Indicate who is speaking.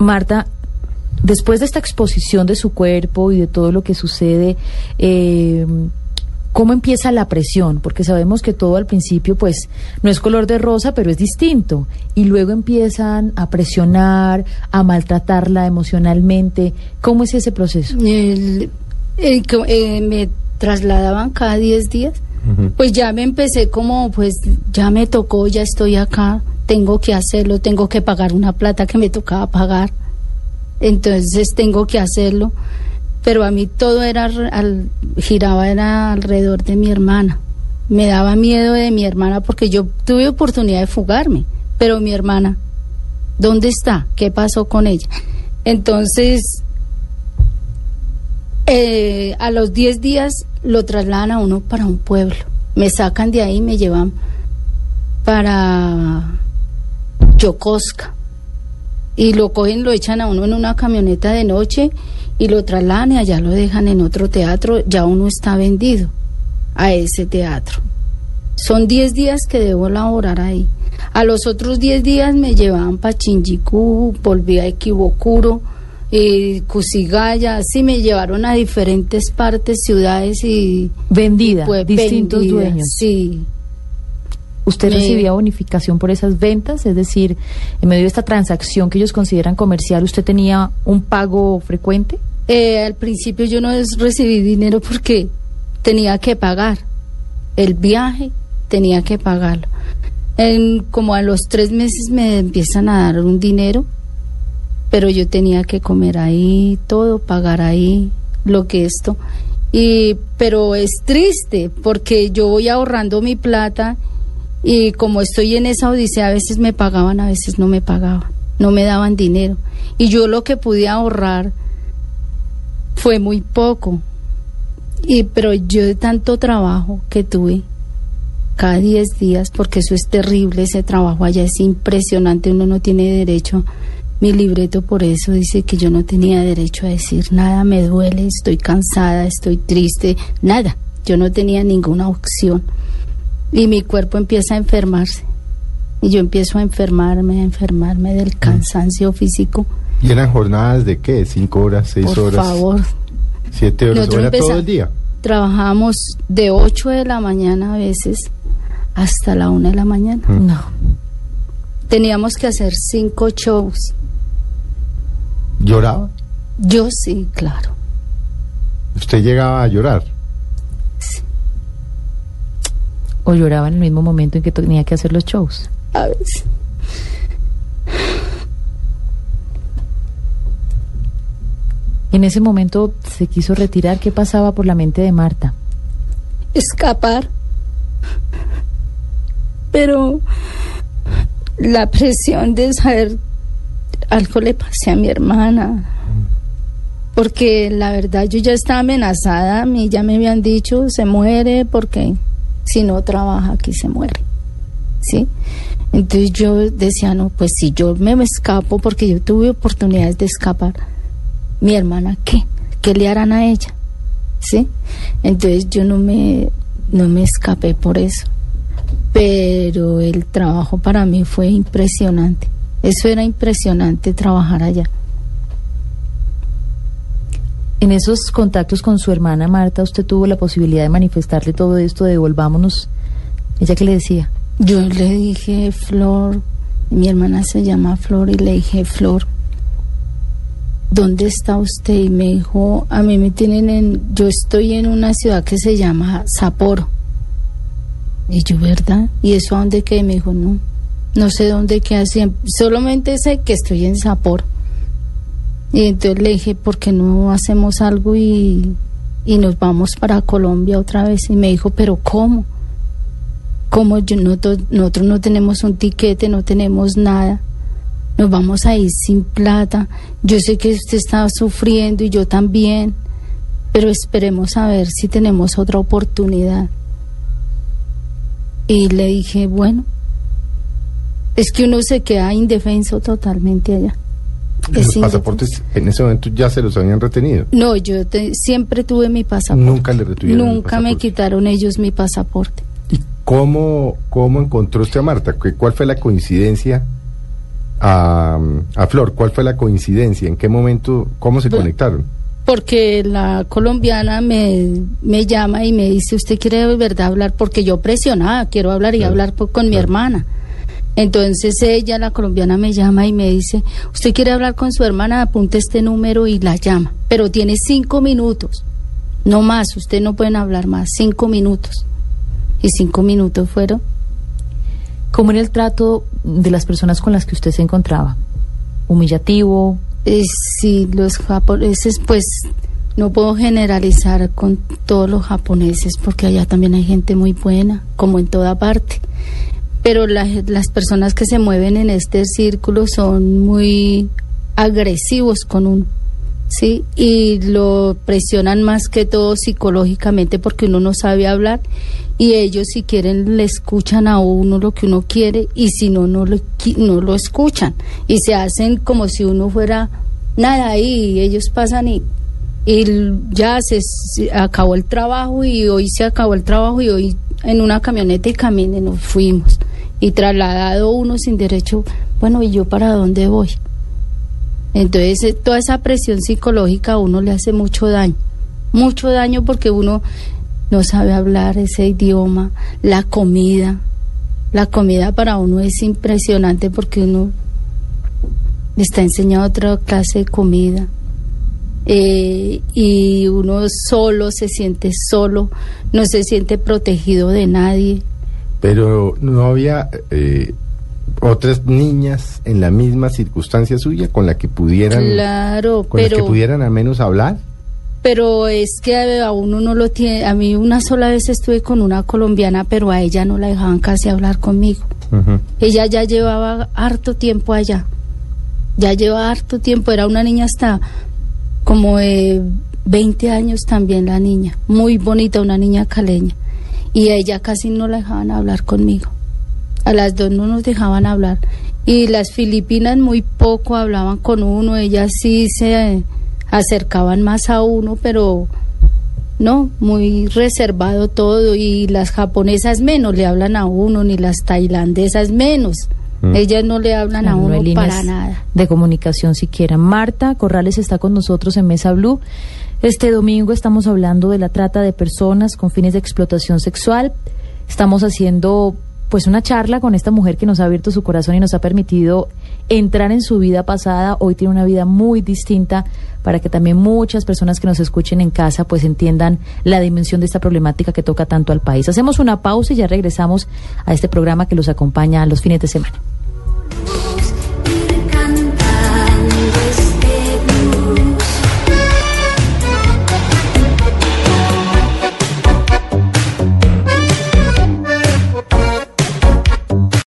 Speaker 1: Marta, después de esta exposición de su cuerpo y de todo lo que sucede, eh, ¿cómo empieza la presión? Porque sabemos que todo al principio, pues, no es color de rosa, pero es distinto. Y luego empiezan a presionar, a maltratarla emocionalmente. ¿Cómo es ese proceso?
Speaker 2: El- el que, eh, me trasladaban cada 10 días. Pues ya me empecé como, pues ya me tocó, ya estoy acá, tengo que hacerlo, tengo que pagar una plata que me tocaba pagar. Entonces tengo que hacerlo. Pero a mí todo era, al- giraba era alrededor de mi hermana. Me daba miedo de mi hermana porque yo tuve oportunidad de fugarme, pero mi hermana, ¿dónde está? ¿Qué pasó con ella? Entonces, eh, a los 10 días lo trasladan a uno para un pueblo. Me sacan de ahí y me llevan para Y lo cogen, lo echan a uno en una camioneta de noche y lo trasladan y allá lo dejan en otro teatro. Ya uno está vendido a ese teatro. Son 10 días que debo laborar ahí. A los otros 10 días me llevaban para Chinjicú, volví a Equivocuro, eh, Cusigaya, así me llevaron a diferentes partes, ciudades y...
Speaker 1: Vendida,
Speaker 2: pues,
Speaker 1: distintos
Speaker 2: vendida,
Speaker 1: dueños.
Speaker 2: Sí.
Speaker 1: ¿Usted
Speaker 2: Me-
Speaker 1: recibía bonificación por esas ventas? Es decir, en medio de esta transacción que ellos consideran comercial, ¿usted tenía un pago frecuente?
Speaker 2: Eh, al principio yo no recibí dinero porque tenía que pagar el viaje, tenía que pagarlo. En, como a los tres meses me empiezan a dar un dinero, pero yo tenía que comer ahí, todo, pagar ahí, lo que esto. Y, pero es triste porque yo voy ahorrando mi plata y como estoy en esa odisea, a veces me pagaban, a veces no me pagaban, no me daban dinero. Y yo lo que pude ahorrar fue muy poco. Y pero yo de tanto trabajo que tuve cada 10 días, porque eso es terrible, ese trabajo allá es impresionante, uno no tiene derecho. Mi libreto por eso dice que yo no tenía derecho a decir nada, me duele, estoy cansada, estoy triste, nada. Yo no tenía ninguna opción. Y mi cuerpo empieza a enfermarse. Y yo empiezo a enfermarme, a enfermarme del cansancio físico.
Speaker 3: ¿Y eran jornadas de qué? ¿Cinco horas, seis
Speaker 2: Por
Speaker 3: horas,
Speaker 2: favor,
Speaker 3: siete horas? ¿O
Speaker 2: Nosotros
Speaker 3: era todo el día?
Speaker 2: Trabajamos de 8 de la mañana a veces hasta la 1 de la mañana.
Speaker 3: Mm.
Speaker 1: No.
Speaker 2: Teníamos que hacer cinco shows.
Speaker 3: ¿Lloraba?
Speaker 2: Yo sí, claro.
Speaker 3: ¿Usted llegaba a llorar?
Speaker 1: ¿O lloraba en el mismo momento en que tenía que hacer los shows?
Speaker 2: A veces.
Speaker 1: En ese momento se quiso retirar. ¿Qué pasaba por la mente de Marta?
Speaker 2: Escapar. Pero la presión de saber algo le pasé a mi hermana. Porque la verdad yo ya estaba amenazada, a mí ya me habían dicho, se muere porque si no trabaja aquí se muere. ¿Sí? Entonces yo decía, no, pues si yo me escapo, porque yo tuve oportunidades de escapar, mi hermana, ¿qué? ¿Qué le harán a ella? ¿Sí? Entonces yo no me, no me escapé por eso. Pero el trabajo para mí fue impresionante. Eso era impresionante trabajar allá.
Speaker 1: En esos contactos con su hermana Marta, usted tuvo la posibilidad de manifestarle todo esto de devolvámonos. ¿Ella qué le decía?
Speaker 2: Yo le dije, Flor, mi hermana se llama Flor, y le dije, Flor, ¿dónde está usted? Y me dijo, a mí me tienen en, yo estoy en una ciudad que se llama Sapporo. Y yo, ¿verdad? ¿Y eso a dónde quedé? Me dijo, no, no sé dónde queda, siem- solamente sé que estoy en Sapporo. Y entonces le dije, ¿por qué no hacemos algo y, y nos vamos para Colombia otra vez? Y me dijo, ¿pero cómo? como nosotros, nosotros no tenemos un tiquete, no tenemos nada, nos vamos a ir sin plata. Yo sé que usted está sufriendo y yo también, pero esperemos a ver si tenemos otra oportunidad. Y le dije, bueno, es que uno se queda indefenso totalmente allá.
Speaker 3: Los
Speaker 2: Es
Speaker 3: pasaportes en ese momento ya se los habían retenido.
Speaker 2: No, yo te- siempre tuve mi pasaporte.
Speaker 3: Nunca le retuvieron el
Speaker 2: Nunca me quitaron ellos mi pasaporte.
Speaker 3: ¿Y cómo, cómo encontró usted a Marta? ¿Qué- ¿Cuál fue la coincidencia a, a Flor, ¿cuál fue la coincidencia? ¿En qué momento, cómo se
Speaker 2: Bueno,
Speaker 3: conectaron?
Speaker 2: Porque la colombiana me, me llama y me dice, ¿usted quiere de verdad hablar? Porque yo presionada, quiero hablar y
Speaker 3: Claro,
Speaker 2: hablar con mi hermana. Entonces ella, la colombiana, me llama y me dice, ¿usted quiere hablar con su hermana? Apunte este número y la llama. Pero tiene cinco minutos, no más, usted no pueden hablar más, cinco minutos. Y cinco minutos fueron
Speaker 1: ¿Cómo era el trato de las personas con las que usted se encontraba? ¿Humillativo?
Speaker 2: Eh, sí, los japoneses, pues no puedo generalizar con todos los japoneses porque allá también hay gente muy buena, como en toda parte. Pero la- las personas que se mueven en este círculo son muy agresivos con uno, ¿sí? Y lo presionan más que todo psicológicamente porque uno no sabe hablar y ellos si quieren le escuchan a uno lo que uno quiere y si no, no lo, no lo escuchan y se hacen como si uno fuera nada ahí y ellos pasan y, y ya se, se acabó el trabajo y hoy se acabó el trabajo y hoy en una camioneta y camine nos fuimos y trasladado uno sin derecho, bueno, ¿y yo para dónde voy? Entonces, eh, toda esa presión psicológica a uno le hace mucho daño, mucho daño porque uno no sabe hablar ese idioma, la comida, la comida para uno es impresionante porque uno está enseñado otra clase de comida eh, y uno solo se siente solo, no se siente protegido de nadie.
Speaker 3: Pero no había eh, otras niñas en la misma circunstancia suya con la que pudieran,
Speaker 2: Claro,
Speaker 3: con las
Speaker 2: pero...
Speaker 3: que pudieran al menos hablar.
Speaker 2: Pero es que a uno no lo tiene. A mí una sola vez estuve con una colombiana, pero a ella no la dejaban casi hablar conmigo. Ella ya llevaba harto tiempo allá. Ya lleva harto tiempo. Era una niña hasta como de 20 años también la niña. Muy bonita, una niña caleña. Y ella casi no la dejaban hablar conmigo. A las dos no nos dejaban hablar. Y las filipinas muy poco hablaban con uno. Ellas sí se acercaban más a uno, pero no, muy reservado todo. Y las japonesas menos le hablan a uno, ni las tailandesas menos.
Speaker 3: Mm.
Speaker 2: Ellas no le hablan a
Speaker 1: no
Speaker 2: uno para nada.
Speaker 1: de comunicación siquiera. Marta Corrales está con nosotros en Mesa Blue. Este domingo estamos hablando de la trata de personas con fines de explotación sexual. Estamos haciendo pues una charla con esta mujer que nos ha abierto su corazón y nos ha permitido entrar en su vida pasada. Hoy tiene una vida muy distinta para que también muchas personas que nos escuchen en casa pues entiendan la dimensión de esta problemática que toca tanto al país. Hacemos una pausa y ya regresamos a este programa que los acompaña los fines de semana.